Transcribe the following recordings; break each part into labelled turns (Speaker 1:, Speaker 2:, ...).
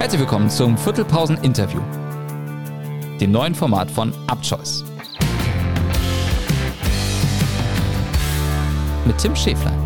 Speaker 1: Herzlich willkommen zum Viertelpausen-Interview, dem neuen Format von Upchoice. Mit Tim Schäflein.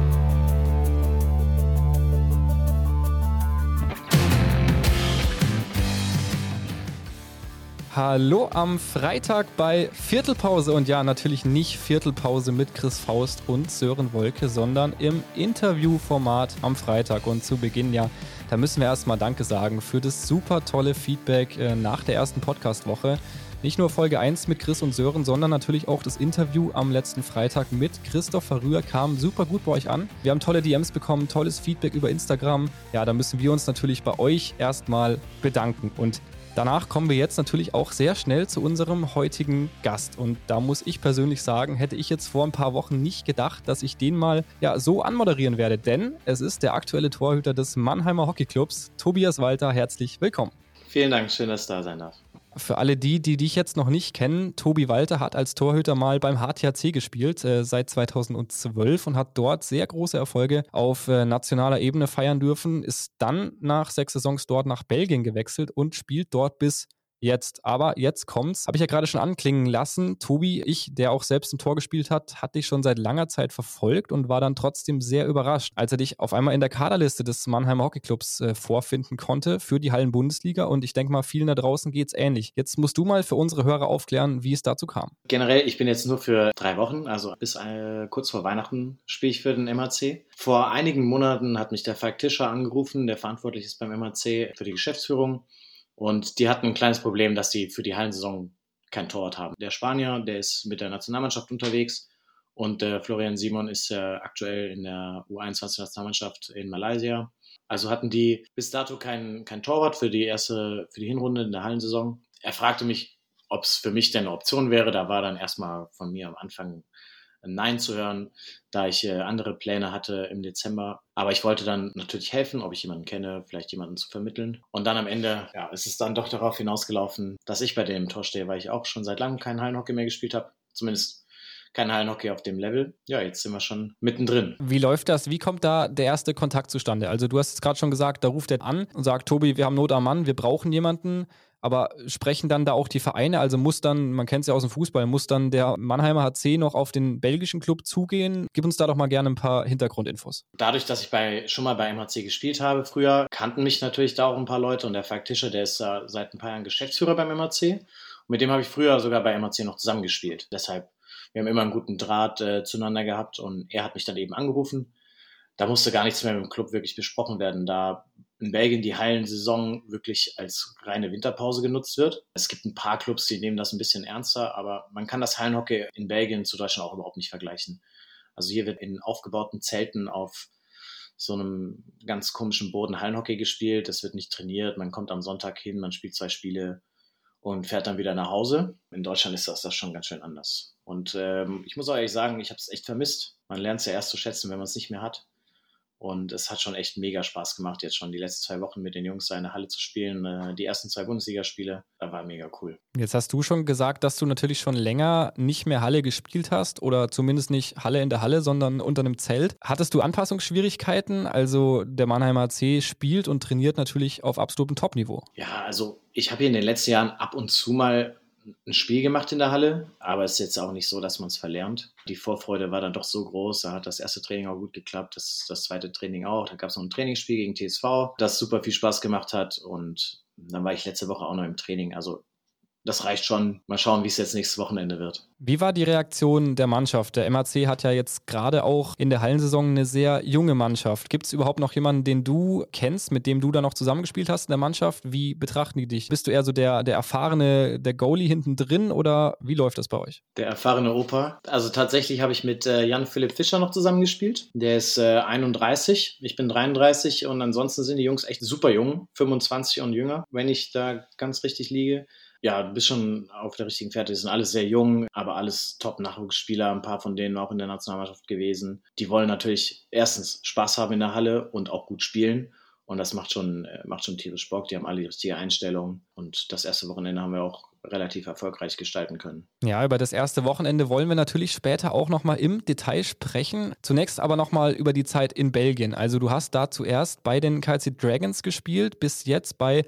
Speaker 2: Hallo am Freitag bei Viertelpause und ja, natürlich nicht Viertelpause mit Chris Faust und Sören Wolke, sondern im Interviewformat am Freitag. Und zu Beginn ja, da müssen wir erstmal Danke sagen für das super tolle Feedback äh, nach der ersten Podcast-Woche. Nicht nur Folge 1 mit Chris und Sören, sondern natürlich auch das Interview am letzten Freitag mit Christopher Rühr kam super gut bei euch an. Wir haben tolle DMs bekommen, tolles Feedback über Instagram. Ja, da müssen wir uns natürlich bei euch erstmal bedanken. Und Danach kommen wir jetzt natürlich auch sehr schnell zu unserem heutigen Gast. Und da muss ich persönlich sagen, hätte ich jetzt vor ein paar Wochen nicht gedacht, dass ich den mal ja, so anmoderieren werde. Denn es ist der aktuelle Torhüter des Mannheimer Hockeyclubs, Tobias Walter. Herzlich willkommen.
Speaker 3: Vielen Dank, schön, dass ich da sein darf.
Speaker 2: Für alle die, die dich jetzt noch nicht kennen, Tobi Walter hat als Torhüter mal beim HTHC gespielt äh, seit 2012 und hat dort sehr große Erfolge auf äh, nationaler Ebene feiern dürfen, ist dann nach sechs Saisons dort nach Belgien gewechselt und spielt dort bis jetzt. Aber jetzt kommt's. Habe ich ja gerade schon anklingen lassen. Tobi, ich, der auch selbst ein Tor gespielt hat, hat dich schon seit langer Zeit verfolgt und war dann trotzdem sehr überrascht, als er dich auf einmal in der Kaderliste des Mannheimer Hockeyclubs äh, vorfinden konnte für die Hallen-Bundesliga. Und ich denke mal, vielen da draußen geht's ähnlich. Jetzt musst du mal für unsere Hörer aufklären, wie es dazu kam.
Speaker 3: Generell, ich bin jetzt nur für drei Wochen, also bis äh, kurz vor Weihnachten spiele ich für den MAC. Vor einigen Monaten hat mich der Falk Tischer angerufen, der verantwortlich ist beim MAC für die Geschäftsführung und die hatten ein kleines Problem, dass sie für die Hallensaison kein Torwart haben. Der Spanier, der ist mit der Nationalmannschaft unterwegs und der Florian Simon ist äh, aktuell in der U21-Nationalmannschaft in Malaysia. Also hatten die bis dato kein, kein Torwart für die erste, für die Hinrunde in der Hallensaison. Er fragte mich, ob es für mich denn eine Option wäre. Da war dann erstmal von mir am Anfang Nein zu hören, da ich äh, andere Pläne hatte im Dezember. Aber ich wollte dann natürlich helfen, ob ich jemanden kenne, vielleicht jemanden zu vermitteln. Und dann am Ende ja, ist es dann doch darauf hinausgelaufen, dass ich bei dem Tor stehe, weil ich auch schon seit langem keinen Hallenhockey mehr gespielt habe. Zumindest kein Hallenhockey auf dem Level. Ja, jetzt sind wir schon mittendrin.
Speaker 2: Wie läuft das? Wie kommt da der erste Kontakt zustande? Also du hast es gerade schon gesagt, da ruft er an und sagt, Tobi, wir haben Not am Mann, wir brauchen jemanden. Aber sprechen dann da auch die Vereine? Also muss dann, man kennt es ja aus dem Fußball, muss dann der Mannheimer HC noch auf den belgischen Club zugehen? Gib uns da doch mal gerne ein paar Hintergrundinfos.
Speaker 3: Dadurch, dass ich bei, schon mal bei MHC gespielt habe früher, kannten mich natürlich da auch ein paar Leute und der Falk Tischer, der ist uh, seit ein paar Jahren Geschäftsführer beim MHC. Und mit dem habe ich früher sogar bei MHC noch zusammengespielt. Deshalb, wir haben immer einen guten Draht äh, zueinander gehabt und er hat mich dann eben angerufen. Da musste gar nichts mehr mit dem Club wirklich besprochen werden. Da in Belgien die Hallensaison wirklich als reine Winterpause genutzt wird. Es gibt ein paar Clubs, die nehmen das ein bisschen ernster, aber man kann das Hallenhockey in Belgien zu Deutschland auch überhaupt nicht vergleichen. Also hier wird in aufgebauten Zelten auf so einem ganz komischen Boden Hallenhockey gespielt. Es wird nicht trainiert. Man kommt am Sonntag hin, man spielt zwei Spiele und fährt dann wieder nach Hause. In Deutschland ist das, das schon ganz schön anders. Und ähm, ich muss auch ehrlich sagen, ich habe es echt vermisst. Man lernt es ja erst zu schätzen, wenn man es nicht mehr hat. Und es hat schon echt mega Spaß gemacht, jetzt schon die letzten zwei Wochen mit den Jungs da in der Halle zu spielen. Äh, die ersten zwei Bundesligaspiele, da war mega cool.
Speaker 2: Jetzt hast du schon gesagt, dass du natürlich schon länger nicht mehr Halle gespielt hast oder zumindest nicht Halle in der Halle, sondern unter einem Zelt. Hattest du Anpassungsschwierigkeiten? Also der Mannheimer C spielt und trainiert natürlich auf absolutem Topniveau.
Speaker 3: Ja, also ich habe hier in den letzten Jahren ab und zu mal ein Spiel gemacht in der Halle, aber es ist jetzt auch nicht so, dass man es verlernt. Die Vorfreude war dann doch so groß, da hat das erste Training auch gut geklappt, das, das zweite Training auch. Da gab es noch ein Trainingsspiel gegen TSV, das super viel Spaß gemacht hat und dann war ich letzte Woche auch noch im Training. Also das reicht schon. Mal schauen, wie es jetzt nächstes Wochenende wird.
Speaker 2: Wie war die Reaktion der Mannschaft? Der MAC hat ja jetzt gerade auch in der Hallensaison eine sehr junge Mannschaft. Gibt es überhaupt noch jemanden, den du kennst, mit dem du da noch zusammengespielt hast in der Mannschaft? Wie betrachten die dich? Bist du eher so der, der erfahrene, der Goalie hinten drin oder wie läuft das bei euch?
Speaker 3: Der erfahrene Opa. Also tatsächlich habe ich mit äh, Jan-Philipp Fischer noch zusammengespielt. Der ist äh, 31, ich bin 33 und ansonsten sind die Jungs echt super jung, 25 und jünger, wenn ich da ganz richtig liege ja, du bist schon auf der richtigen Fährte. Die sind alles sehr jung, aber alles Top-Nachwuchsspieler, ein paar von denen auch in der Nationalmannschaft gewesen. Die wollen natürlich erstens Spaß haben in der Halle und auch gut spielen. Und das macht schon, äh, macht schon tierisch Bock. Die haben alle die richtige Einstellung. Und das erste Wochenende haben wir auch relativ erfolgreich gestalten können.
Speaker 2: Ja, über das erste Wochenende wollen wir natürlich später auch nochmal im Detail sprechen. Zunächst aber nochmal über die Zeit in Belgien. Also du hast da zuerst bei den KC Dragons gespielt, bis jetzt bei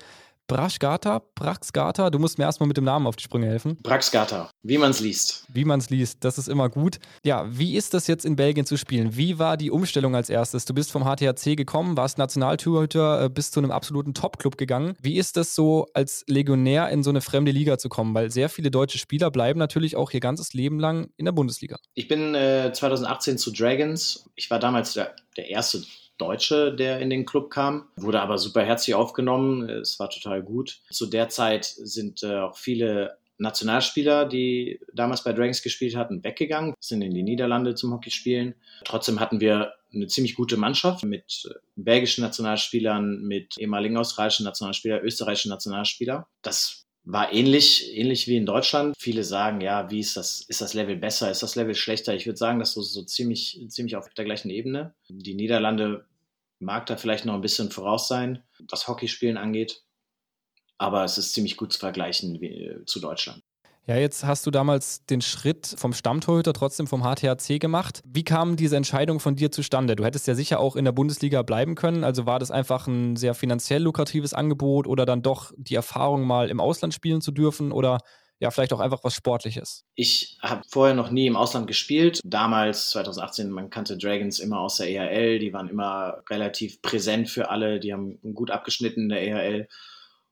Speaker 2: Braschgata, Braxgata, du musst mir erstmal mit dem Namen auf die Sprünge helfen.
Speaker 3: Braxgata, wie man es liest.
Speaker 2: Wie man es liest, das ist immer gut. Ja, wie ist das jetzt in Belgien zu spielen? Wie war die Umstellung als erstes? Du bist vom HTHC gekommen, warst Nationaltorhüter, äh, bist zu einem absoluten Top-Club gegangen. Wie ist das so, als Legionär in so eine fremde Liga zu kommen? Weil sehr viele deutsche Spieler bleiben natürlich auch ihr ganzes Leben lang in der Bundesliga.
Speaker 3: Ich bin äh, 2018 zu Dragons. Ich war damals der, der erste Deutsche, der in den Club kam, wurde aber super herzlich aufgenommen. Es war total gut. Zu der Zeit sind äh, auch viele Nationalspieler, die damals bei Dragons gespielt hatten, weggegangen, sind in die Niederlande zum Hockey spielen. Trotzdem hatten wir eine ziemlich gute Mannschaft mit äh, belgischen Nationalspielern, mit ehemaligen australischen Nationalspielern, österreichischen Nationalspielern. Das war ähnlich, ähnlich wie in Deutschland. Viele sagen, ja, wie ist das, ist das Level besser, ist das Level schlechter? Ich würde sagen, das ist so, ziemlich, ziemlich auf der gleichen Ebene. Die Niederlande mag da vielleicht noch ein bisschen voraus sein, was Hockeyspielen angeht. Aber es ist ziemlich gut zu vergleichen wie, äh, zu Deutschland.
Speaker 2: Ja, jetzt hast du damals den Schritt vom Stammtorhüter trotzdem vom HTHC gemacht. Wie kam diese Entscheidung von dir zustande? Du hättest ja sicher auch in der Bundesliga bleiben können. Also war das einfach ein sehr finanziell lukratives Angebot oder dann doch die Erfahrung, mal im Ausland spielen zu dürfen oder ja, vielleicht auch einfach was Sportliches?
Speaker 3: Ich habe vorher noch nie im Ausland gespielt. Damals, 2018, man kannte Dragons immer aus der EHL. Die waren immer relativ präsent für alle. Die haben gut abgeschnitten in der EHL.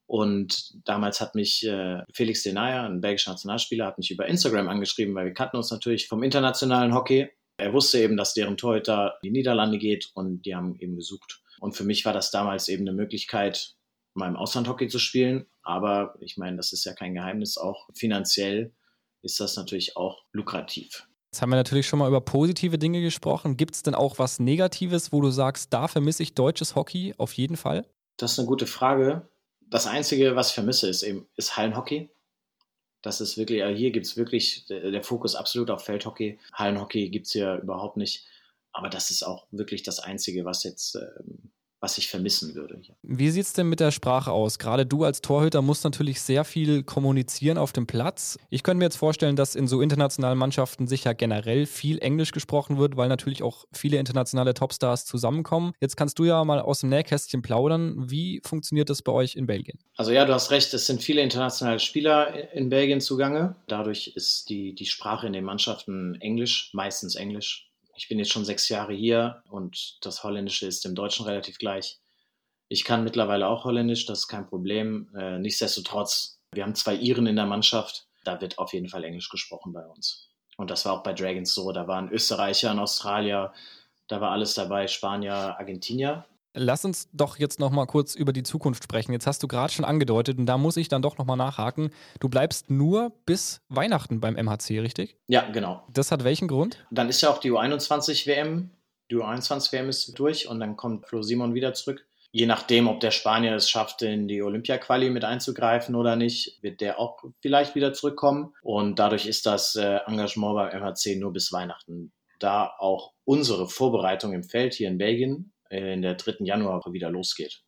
Speaker 3: Und damals hat mich äh, Felix Denaya, ein belgischer Nationalspieler, hat mich über Instagram angeschrieben, weil wir kannten uns natürlich vom internationalen Hockey. Er wusste eben, dass deren Torhüter in die Niederlande geht und die haben eben gesucht. Und für mich war das damals eben eine Möglichkeit, mal im Ausland Hockey zu spielen. Aber ich meine, das ist ja kein Geheimnis. Auch finanziell ist das natürlich auch lukrativ.
Speaker 2: Jetzt haben wir natürlich schon mal über positive Dinge gesprochen. Gibt es denn auch was Negatives, wo du sagst, da vermisse ich deutsches Hockey auf jeden Fall?
Speaker 3: Das ist eine gute Frage das Einzige, was ich vermisse, ist eben ist Hallenhockey. Das ist wirklich, hier gibt es wirklich der Fokus absolut auf Feldhockey. Hallenhockey gibt es hier überhaupt nicht. Aber das ist auch wirklich das Einzige, was jetzt ähm, was ich vermissen würde.
Speaker 2: Wie sieht es denn mit der Sprache aus? Gerade du als Torhüter musst natürlich sehr viel kommunizieren auf dem Platz. Ich könnte mir jetzt vorstellen, dass in so internationalen Mannschaften sicher generell viel Englisch gesprochen wird, weil natürlich auch viele internationale Topstars zusammenkommen. Jetzt kannst du ja mal aus dem Nähkästchen plaudern. Wie funktioniert das bei euch in Belgien?
Speaker 3: Also ja, du hast recht, es sind viele internationale Spieler in Belgien zugange. Dadurch ist die, die Sprache in den Mannschaften Englisch, meistens Englisch ich bin jetzt schon sechs Jahre hier und das Holländische ist dem Deutschen relativ gleich. Ich kann mittlerweile auch Holländisch, das ist kein Problem. Äh, nichtsdestotrotz, wir haben zwei Iren in der Mannschaft, da wird auf jeden Fall Englisch gesprochen bei uns. Und das war auch bei Dragons so. Da waren Österreicher, ein Australier, da war alles dabei, Spanier, Argentinier.
Speaker 2: Lass uns doch jetzt noch mal kurz über die Zukunft sprechen. Jetzt hast du gerade schon angedeutet und da muss ich dann doch noch mal nachhaken. Du bleibst nur bis Weihnachten beim MHC, richtig?
Speaker 3: Ja, genau.
Speaker 2: Das hat welchen Grund?
Speaker 3: Dann ist ja auch die U21 WM. Die U21 WM ist durch und dann kommt Flo Simon wieder zurück. Je nachdem, ob der Spanier es schafft, in die Olympia-Quali mit einzugreifen oder nicht, wird der auch vielleicht wieder zurückkommen. Und dadurch ist das äh, Engagement beim MHC nur bis Weihnachten. Da auch unsere Vorbereitung im Feld hier in Belgien in der dritten Januarwoche wieder losgeht.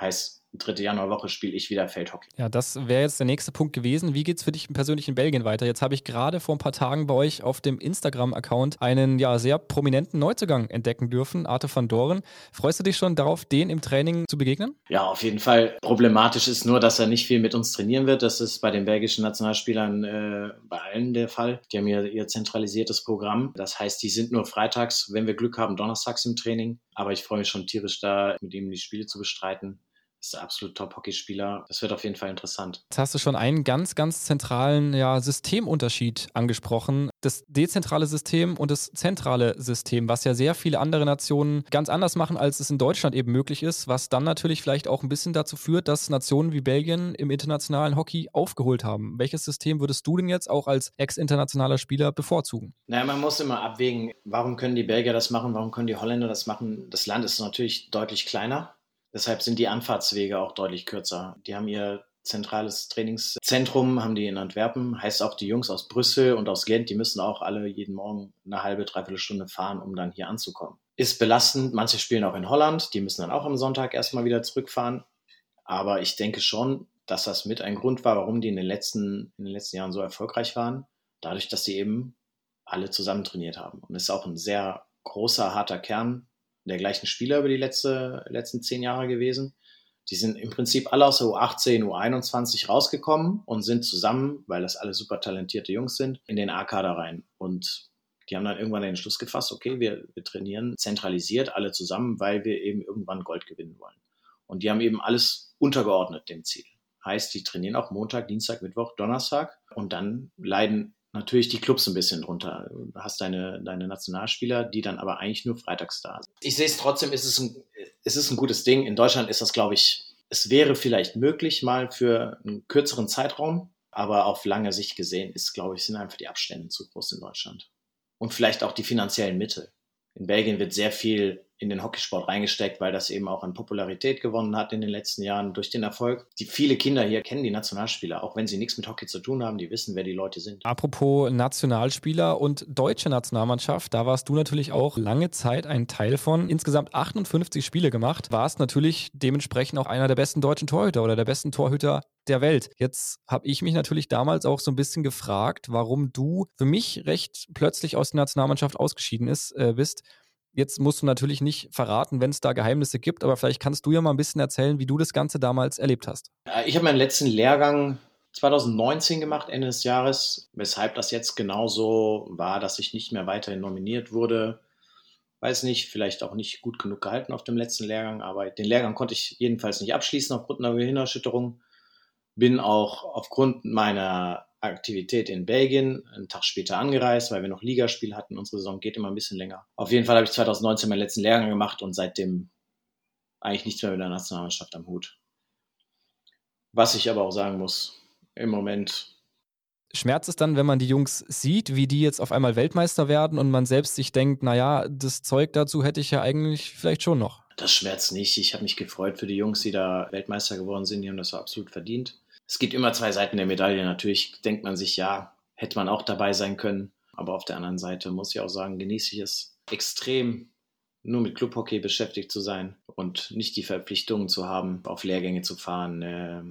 Speaker 3: Heißt, dritte Januarwoche spiele ich wieder Feldhockey.
Speaker 2: Ja, das wäre jetzt der nächste Punkt gewesen. Wie geht es für dich persönlich in Belgien weiter? Jetzt habe ich gerade vor ein paar Tagen bei euch auf dem Instagram-Account einen ja sehr prominenten Neuzugang entdecken dürfen, Arte van Doren. Freust du dich schon darauf, den im Training zu begegnen?
Speaker 3: Ja, auf jeden Fall. Problematisch ist nur, dass er nicht viel mit uns trainieren wird. Das ist bei den belgischen Nationalspielern äh, bei allen der Fall. Die haben ja ihr zentralisiertes Programm. Das heißt, die sind nur freitags, wenn wir Glück haben, donnerstags im Training. Aber ich freue mich schon tierisch da, mit ihm die Spiele zu bestreiten ist der absolut Top-Hockeyspieler. Das wird auf jeden Fall interessant.
Speaker 2: Jetzt hast du schon einen ganz, ganz zentralen ja, Systemunterschied angesprochen. Das dezentrale System und das zentrale System, was ja sehr viele andere Nationen ganz anders machen, als es in Deutschland eben möglich ist, was dann natürlich vielleicht auch ein bisschen dazu führt, dass Nationen wie Belgien im internationalen Hockey aufgeholt haben. Welches System würdest du denn jetzt auch als ex-internationaler Spieler bevorzugen?
Speaker 3: Naja, man muss immer abwägen, warum können die Belgier das machen, warum können die Holländer das machen. Das Land ist natürlich deutlich kleiner Deshalb sind die Anfahrtswege auch deutlich kürzer. Die haben ihr zentrales Trainingszentrum, haben die in Antwerpen. Heißt auch, die Jungs aus Brüssel und aus Gent, die müssen auch alle jeden Morgen eine halbe, dreiviertel Stunde fahren, um dann hier anzukommen. Ist belastend. Manche spielen auch in Holland. Die müssen dann auch am Sonntag erstmal wieder zurückfahren. Aber ich denke schon, dass das mit ein Grund war, warum die in den letzten, in den letzten Jahren so erfolgreich waren. Dadurch, dass sie eben alle zusammen trainiert haben. Und es ist auch ein sehr großer, harter Kern der gleichen Spieler über die letzte, letzten zehn Jahre gewesen. Die sind im Prinzip alle aus der U18, U21 rausgekommen und sind zusammen, weil das alle super talentierte Jungs sind, in den A-Kader rein. Und die haben dann irgendwann den Entschluss gefasst, okay, wir, wir trainieren zentralisiert alle zusammen, weil wir eben irgendwann Gold gewinnen wollen. Und die haben eben alles untergeordnet dem Ziel. Heißt, die trainieren auch Montag, Dienstag, Mittwoch, Donnerstag und dann leiden natürlich die Clubs ein bisschen drunter. Du hast deine, deine Nationalspieler, die dann aber eigentlich nur freitags da sind. Ich sehe es trotzdem, ist es, ein, ist es ein gutes Ding. In Deutschland ist das, glaube ich, es wäre vielleicht möglich mal für einen kürzeren Zeitraum, aber auf lange Sicht gesehen ist, glaube ich, sind einfach die Abstände zu groß in Deutschland. Und vielleicht auch die finanziellen Mittel. In Belgien wird sehr viel in den Hockeysport reingesteckt, weil das eben auch an Popularität gewonnen hat in den letzten Jahren durch den Erfolg. Die viele Kinder hier kennen die Nationalspieler, auch wenn sie nichts mit Hockey zu tun haben, die wissen, wer die Leute sind.
Speaker 2: Apropos Nationalspieler und deutsche Nationalmannschaft, da warst du natürlich auch lange Zeit ein Teil von. Insgesamt 58 Spiele gemacht, warst natürlich dementsprechend auch einer der besten deutschen Torhüter oder der besten Torhüter der Welt. Jetzt habe ich mich natürlich damals auch so ein bisschen gefragt, warum du für mich recht plötzlich aus der Nationalmannschaft ausgeschieden ist, äh, bist. Jetzt musst du natürlich nicht verraten, wenn es da Geheimnisse gibt, aber vielleicht kannst du ja mal ein bisschen erzählen, wie du das Ganze damals erlebt hast.
Speaker 3: Ich habe meinen letzten Lehrgang 2019 gemacht, Ende des Jahres, weshalb das jetzt genauso war, dass ich nicht mehr weiterhin nominiert wurde. Weiß nicht, vielleicht auch nicht gut genug gehalten auf dem letzten Lehrgang, aber den Lehrgang konnte ich jedenfalls nicht abschließen aufgrund einer Gehirnerschütterung. Bin auch aufgrund meiner Aktivität in Belgien, einen Tag später angereist, weil wir noch Ligaspiel hatten. Unsere Saison geht immer ein bisschen länger. Auf jeden Fall habe ich 2019 meinen letzten Lehrgang gemacht und seitdem eigentlich nichts mehr mit der Nationalmannschaft am Hut. Was ich aber auch sagen muss, im Moment.
Speaker 2: Schmerzt es dann, wenn man die Jungs sieht, wie die jetzt auf einmal Weltmeister werden und man selbst sich denkt, naja, das Zeug dazu hätte ich ja eigentlich vielleicht schon noch?
Speaker 3: Das schmerzt nicht. Ich habe mich gefreut für die Jungs, die da Weltmeister geworden sind. Die haben das absolut verdient es gibt immer zwei Seiten der Medaille. Natürlich denkt man sich, ja, hätte man auch dabei sein können. Aber auf der anderen Seite muss ich auch sagen, genieße ich es extrem, nur mit Clubhockey beschäftigt zu sein und nicht die Verpflichtungen zu haben, auf Lehrgänge zu fahren. Äh,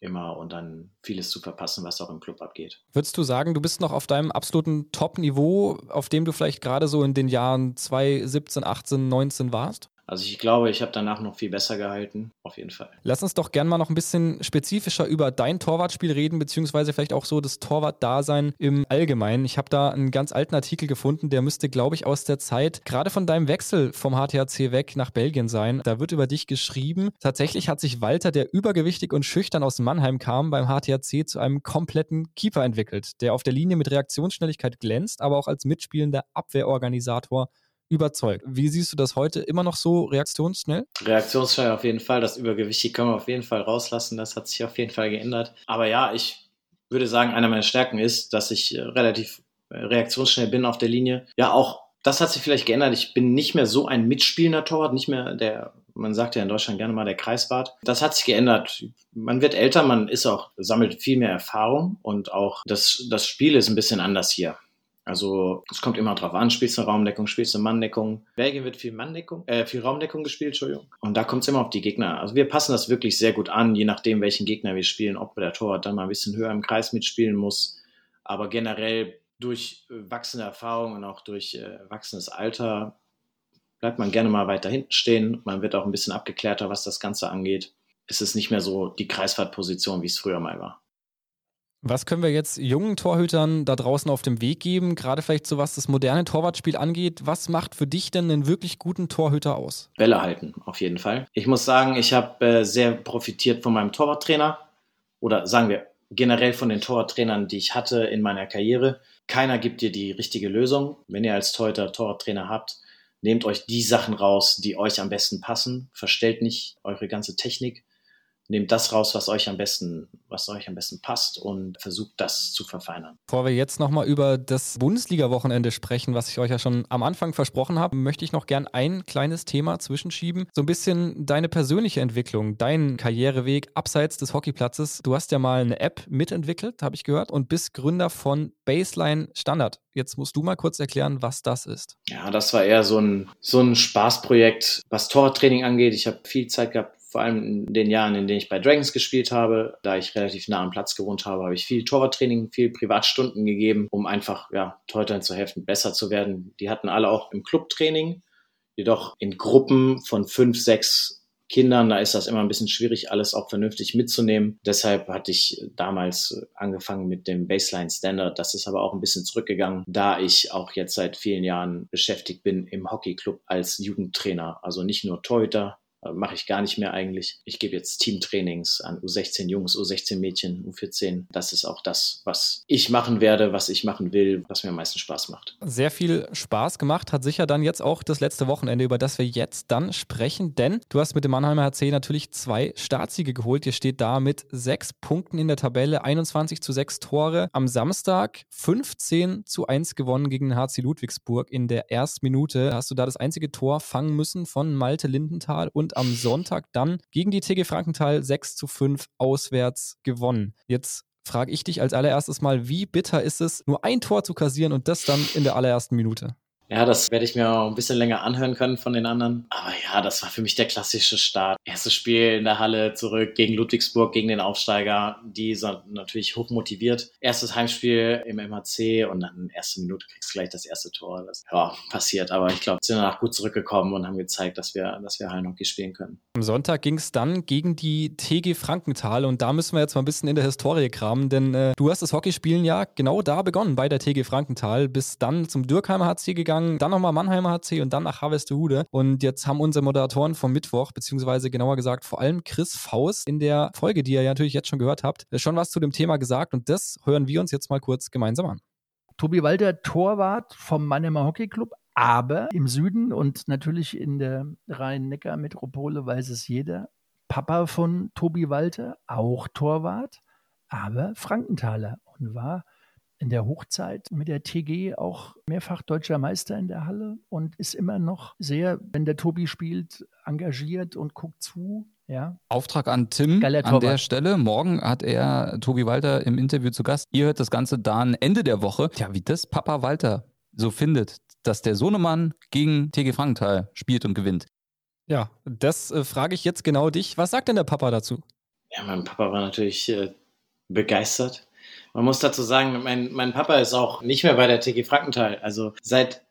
Speaker 3: immer und dann vieles zu verpassen, was auch im Club abgeht.
Speaker 2: Würdest du sagen, du bist noch auf deinem absoluten Top-Niveau, auf dem du vielleicht gerade so in den Jahren 2017, 18, 19 warst?
Speaker 3: Also ich glaube, ich habe danach noch viel besser gehalten, auf jeden Fall.
Speaker 2: Lass uns doch gerne mal noch ein bisschen spezifischer über dein Torwartspiel reden, beziehungsweise vielleicht auch so das Torwart-Dasein im Allgemeinen. Ich habe da einen ganz alten Artikel gefunden, der müsste, glaube ich, aus der Zeit gerade von deinem Wechsel vom HTHC weg nach Belgien sein. Da wird über dich geschrieben. Tatsächlich hat sich Walter, der übergewichtig und schüchtern aus Mannheim kam, beim HTHC zu einem kompletten Keeper entwickelt, der auf der Linie mit Reaktionsschnelligkeit glänzt, aber auch als mitspielender Abwehrorganisator überzeugt. Wie siehst du das heute? Immer noch so reaktionsschnell?
Speaker 3: Reaktionsschnell auf jeden Fall. Das Übergewicht können wir auf jeden Fall rauslassen. Das hat sich auf jeden Fall geändert. Aber ja, ich würde sagen, einer meiner Stärken ist, dass ich äh, relativ äh, reaktionsschnell bin auf der Linie. Ja, auch das hat sich vielleicht geändert. Ich bin nicht mehr so ein mitspielender Torwart, nicht mehr der, man sagt ja in Deutschland gerne mal der Kreisbart. Das hat sich geändert. Man wird älter, man ist auch, sammelt viel mehr Erfahrung und auch das, das Spiel ist ein bisschen anders hier. Also es kommt immer drauf an, spielst du eine Raumdeckung, spielst du eine Manndeckung. Belgien wird viel Manndeckung, äh, viel Raumdeckung gespielt, Entschuldigung. Und da kommt es immer auf die Gegner. Also wir passen das wirklich sehr gut an, je nachdem, welchen Gegner wir spielen, ob der Torwart dann mal ein bisschen höher im Kreis mitspielen muss. Aber generell durch wachsende Erfahrung und auch durch äh, wachsendes Alter bleibt man gerne mal weiter hinten stehen. Man wird auch ein bisschen abgeklärter, was das Ganze angeht. Es ist nicht mehr so die Kreisfahrtposition, wie es früher mal war.
Speaker 2: Was können wir jetzt jungen Torhütern da draußen auf dem Weg geben, gerade vielleicht so was das moderne Torwartspiel angeht? Was macht für dich denn einen wirklich guten Torhüter aus?
Speaker 3: Bälle halten, auf jeden Fall. Ich muss sagen, ich habe äh, sehr profitiert von meinem Torwarttrainer oder sagen wir generell von den Torwarttrainern, die ich hatte in meiner Karriere. Keiner gibt dir die richtige Lösung. Wenn ihr als Torhüter Torwarttrainer habt, nehmt euch die Sachen raus, die euch am besten passen. Verstellt nicht eure ganze Technik nehmt das raus, was euch am besten, was euch am besten passt und versucht das zu verfeinern.
Speaker 2: Bevor wir jetzt nochmal über das Bundesliga-Wochenende sprechen, was ich euch ja schon am Anfang versprochen habe, möchte ich noch gern ein kleines Thema zwischenschieben. So ein bisschen deine persönliche Entwicklung, dein Karriereweg abseits des Hockeyplatzes. Du hast ja mal eine App mitentwickelt, habe ich gehört, und bist Gründer von Baseline Standard. Jetzt musst du mal kurz erklären, was das ist.
Speaker 3: Ja, das war eher so ein, so ein Spaßprojekt, was Tortraining angeht. Ich habe viel Zeit gehabt, vor allem in den Jahren, in denen ich bei Dragons gespielt habe, da ich relativ nah am Platz gewohnt habe, habe ich viel Torwarttraining, viel Privatstunden gegeben, um einfach ja, Torhütern zu helfen, besser zu werden. Die hatten alle auch im Clubtraining, jedoch in Gruppen von fünf, sechs Kindern, da ist das immer ein bisschen schwierig, alles auch vernünftig mitzunehmen. Deshalb hatte ich damals angefangen mit dem Baseline Standard. Das ist aber auch ein bisschen zurückgegangen, da ich auch jetzt seit vielen Jahren beschäftigt bin im Hockeyclub als Jugendtrainer. Also nicht nur Torhüter, mache ich gar nicht mehr eigentlich. Ich gebe jetzt Teamtrainings an U16 Jungs, U16 Mädchen, U14. Das ist auch das, was ich machen werde, was ich machen will, was mir am meisten Spaß macht.
Speaker 2: Sehr viel Spaß gemacht hat sicher dann jetzt auch das letzte Wochenende, über das wir jetzt dann sprechen, denn du hast mit dem Mannheimer HC natürlich zwei Startsiege geholt. Ihr steht da mit sechs Punkten in der Tabelle, 21 zu sechs Tore. Am Samstag 15 zu 1 gewonnen gegen den HC Ludwigsburg in der ersten Minute. Hast du da das einzige Tor fangen müssen von Malte Lindenthal und und am Sonntag dann gegen die TG Frankenthal 6 zu 5 auswärts gewonnen. Jetzt frage ich dich als allererstes mal, wie bitter ist es, nur ein Tor zu kassieren und das dann in der allerersten Minute?
Speaker 3: Ja, das werde ich mir auch ein bisschen länger anhören können von den anderen. Aber ja, das war für mich der klassische Start. Erstes Spiel in der Halle zurück gegen Ludwigsburg, gegen den Aufsteiger. Die sind natürlich hoch motiviert. Erstes Heimspiel im MHC und dann erste Minute kriegst du gleich das erste Tor. Das ja, passiert. Aber ich glaube, sind danach gut zurückgekommen und haben gezeigt, dass wir, dass wir Hallenhockey spielen können.
Speaker 2: Am Sonntag ging es dann gegen die TG Frankenthal und da müssen wir jetzt mal ein bisschen in der Historie kramen, denn äh, du hast das Hockeyspielen ja genau da begonnen, bei der TG Frankenthal, bist dann zum Dürkheimer HC gegangen gegangen, dann nochmal Mannheimer HC und dann nach Harvestehude. Und jetzt haben unsere Moderatoren vom Mittwoch, beziehungsweise genauer gesagt vor allem Chris Faust in der Folge, die ihr ja natürlich jetzt schon gehört habt, schon was zu dem Thema gesagt und das hören wir uns jetzt mal kurz gemeinsam an.
Speaker 4: Tobi Walter, Torwart vom Mannheimer Hockey Club, aber im Süden und natürlich in der Rhein-Neckar-Metropole weiß es jeder. Papa von Tobi Walter, auch Torwart, aber Frankenthaler und war in der Hochzeit mit der TG auch mehrfach deutscher Meister in der Halle und ist immer noch sehr, wenn der Tobi spielt, engagiert und guckt zu. Ja.
Speaker 1: Auftrag an Tim an der Stelle. Morgen hat er Tobi Walter im Interview zu Gast. Ihr hört das Ganze dann Ende der Woche. Ja, wie das Papa Walter so findet, dass der Sohnemann gegen TG Frankenthal spielt und gewinnt.
Speaker 2: Ja, das äh, frage ich jetzt genau dich. Was sagt denn der Papa dazu?
Speaker 3: Ja, mein Papa war natürlich äh, begeistert man muss dazu sagen, mein, mein Papa ist auch nicht mehr bei der TG Frankenthal. Also seit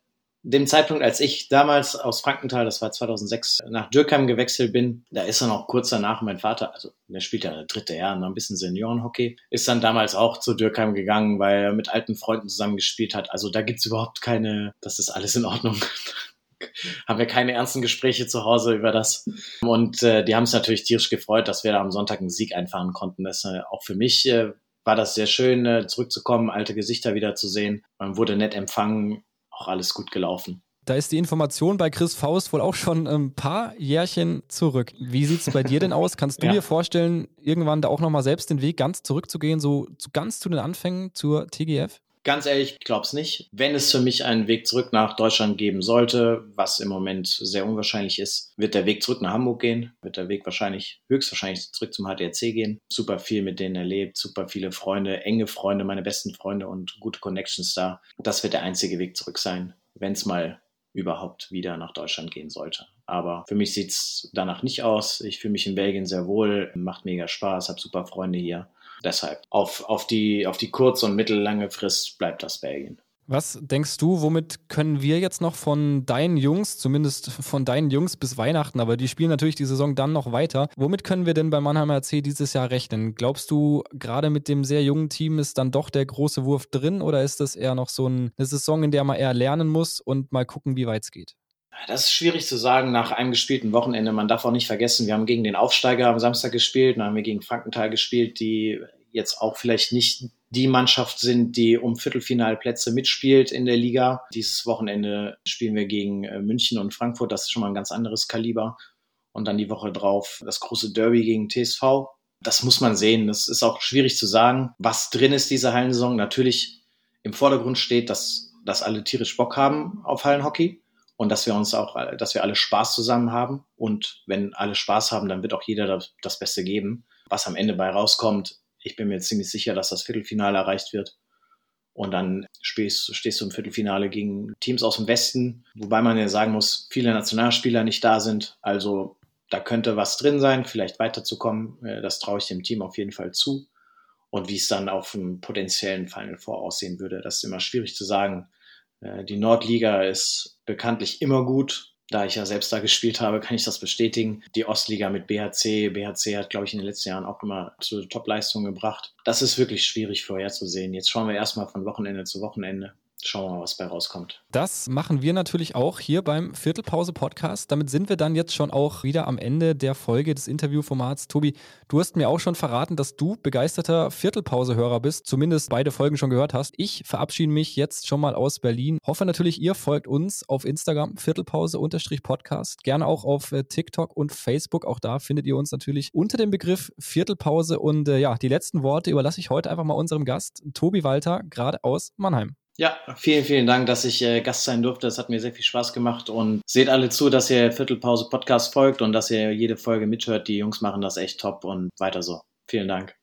Speaker 3: dem Zeitpunkt, als ich damals aus Frankenthal, das war 2006, nach Dürkheim gewechselt bin, da ist dann auch kurz danach mein Vater, also der spielt ja dritte Jahr, noch ein bisschen Seniorenhockey, ist dann damals auch zu Dürkheim gegangen, weil er mit alten Freunden zusammen gespielt hat. Also da gibt's überhaupt keine, das ist alles in Ordnung. haben wir keine ernsten Gespräche zu Hause über das. Und äh, die haben es natürlich tierisch gefreut, dass wir da am Sonntag einen Sieg einfahren konnten. Das äh, auch für mich äh, war das sehr schön, äh, zurückzukommen, alte Gesichter wieder zu sehen. Man wurde nett empfangen, auch alles gut gelaufen.
Speaker 2: Da ist die Information bei Chris Faust wohl auch schon ein paar Jährchen zurück. Wie sieht es bei dir denn aus? Kannst du ja. dir vorstellen, irgendwann da auch nochmal selbst den Weg ganz zurückzugehen, so ganz zu den Anfängen zur TGF?
Speaker 3: Ganz ehrlich, ich glaube es nicht. Wenn es für mich einen Weg zurück nach Deutschland geben sollte, was im Moment sehr unwahrscheinlich ist, wird der Weg zurück nach Hamburg gehen, wird der Weg wahrscheinlich, höchstwahrscheinlich zurück zum HDRC gehen. Super viel mit denen erlebt, super viele Freunde, enge Freunde, meine besten Freunde und gute Connections da. Das wird der einzige Weg zurück sein, wenn es mal überhaupt wieder nach Deutschland gehen sollte. Aber für mich sieht es danach nicht aus. Ich fühle mich in Belgien sehr wohl, macht mega Spaß, habe super Freunde hier. Deshalb auf, auf, die, auf die kurz- und mittellange Frist bleibt das Belgien.
Speaker 2: Was denkst du, womit können wir jetzt noch von deinen Jungs, zumindest von deinen Jungs bis Weihnachten, aber die spielen natürlich die Saison dann noch weiter, womit können wir denn bei Mannheimer AC dieses Jahr rechnen? Glaubst du, gerade mit dem sehr jungen Team ist dann doch der große Wurf drin oder ist das eher noch so eine Saison, in der man eher lernen muss und mal gucken, wie weit es geht?
Speaker 3: Das ist schwierig zu sagen nach einem gespielten Wochenende. Man darf auch nicht vergessen, wir haben gegen den Aufsteiger am Samstag gespielt, dann haben wir gegen Frankenthal gespielt, die jetzt auch vielleicht nicht die Mannschaft sind, die um Viertelfinalplätze mitspielt in der Liga. Dieses Wochenende spielen wir gegen äh, München und Frankfurt, das ist schon mal ein ganz anderes Kaliber. Und dann die Woche drauf das große Derby gegen TSV. Das muss man sehen. Das ist auch schwierig zu sagen, was drin ist diese Hallensaison. Natürlich im Vordergrund steht, dass, dass alle tierisch Bock haben auf Hallenhockey und dass wir uns auch, dass wir alle Spaß zusammen haben. Und wenn alle Spaß haben, dann wird auch jeder das, das Beste geben. Was am Ende bei rauskommt, ich bin mir ziemlich sicher, dass das Viertelfinale erreicht wird. Und dann stehst, stehst du im Viertelfinale gegen Teams aus dem Westen, wobei man ja sagen muss, viele Nationalspieler nicht da sind. Also da könnte was drin sein, vielleicht weiterzukommen. Äh, das traue ich dem Team auf jeden Fall zu. Und wie es dann auf einem potenziellen Final Four aussehen würde, das ist immer schwierig zu sagen. Äh, die Nordliga ist bekanntlich immer gut. Da ich ja selbst da gespielt habe, kann ich das bestätigen. Die Ostliga mit BHC. BHC hat, glaube ich, in den letzten Jahren auch immer zu Top-Leistungen gebracht. Das ist wirklich schwierig vorherzusehen. Jetzt schauen wir erstmal von Wochenende zu Wochenende. Schauen wir mal, was bei rauskommt.
Speaker 2: Das machen wir natürlich auch hier beim Viertelpause-Podcast. Damit sind wir dann jetzt schon auch wieder am Ende der Folge des Interviewformats. Tobi, du hast mir auch schon verraten, dass du begeisterter Viertelpause-Hörer bist, zumindest beide Folgen schon gehört hast. Ich verabschiede mich jetzt schon mal aus Berlin. Hoffe natürlich, ihr folgt uns auf Instagram, Viertelpause-Podcast. Gerne auch auf äh, TikTok und Facebook. Auch da findet ihr uns natürlich unter dem Begriff Viertelpause. Und äh, ja, die letzten Worte überlasse ich heute einfach mal unserem Gast, Tobi Walter, gerade aus Mannheim.
Speaker 3: Ja, vielen, vielen Dank, dass ich äh, Gast sein durfte. Es hat mir sehr viel Spaß gemacht und seht alle zu, dass ihr Viertelpause Podcast folgt und dass ihr jede Folge mithört. Die Jungs machen das echt top und weiter so. Vielen Dank.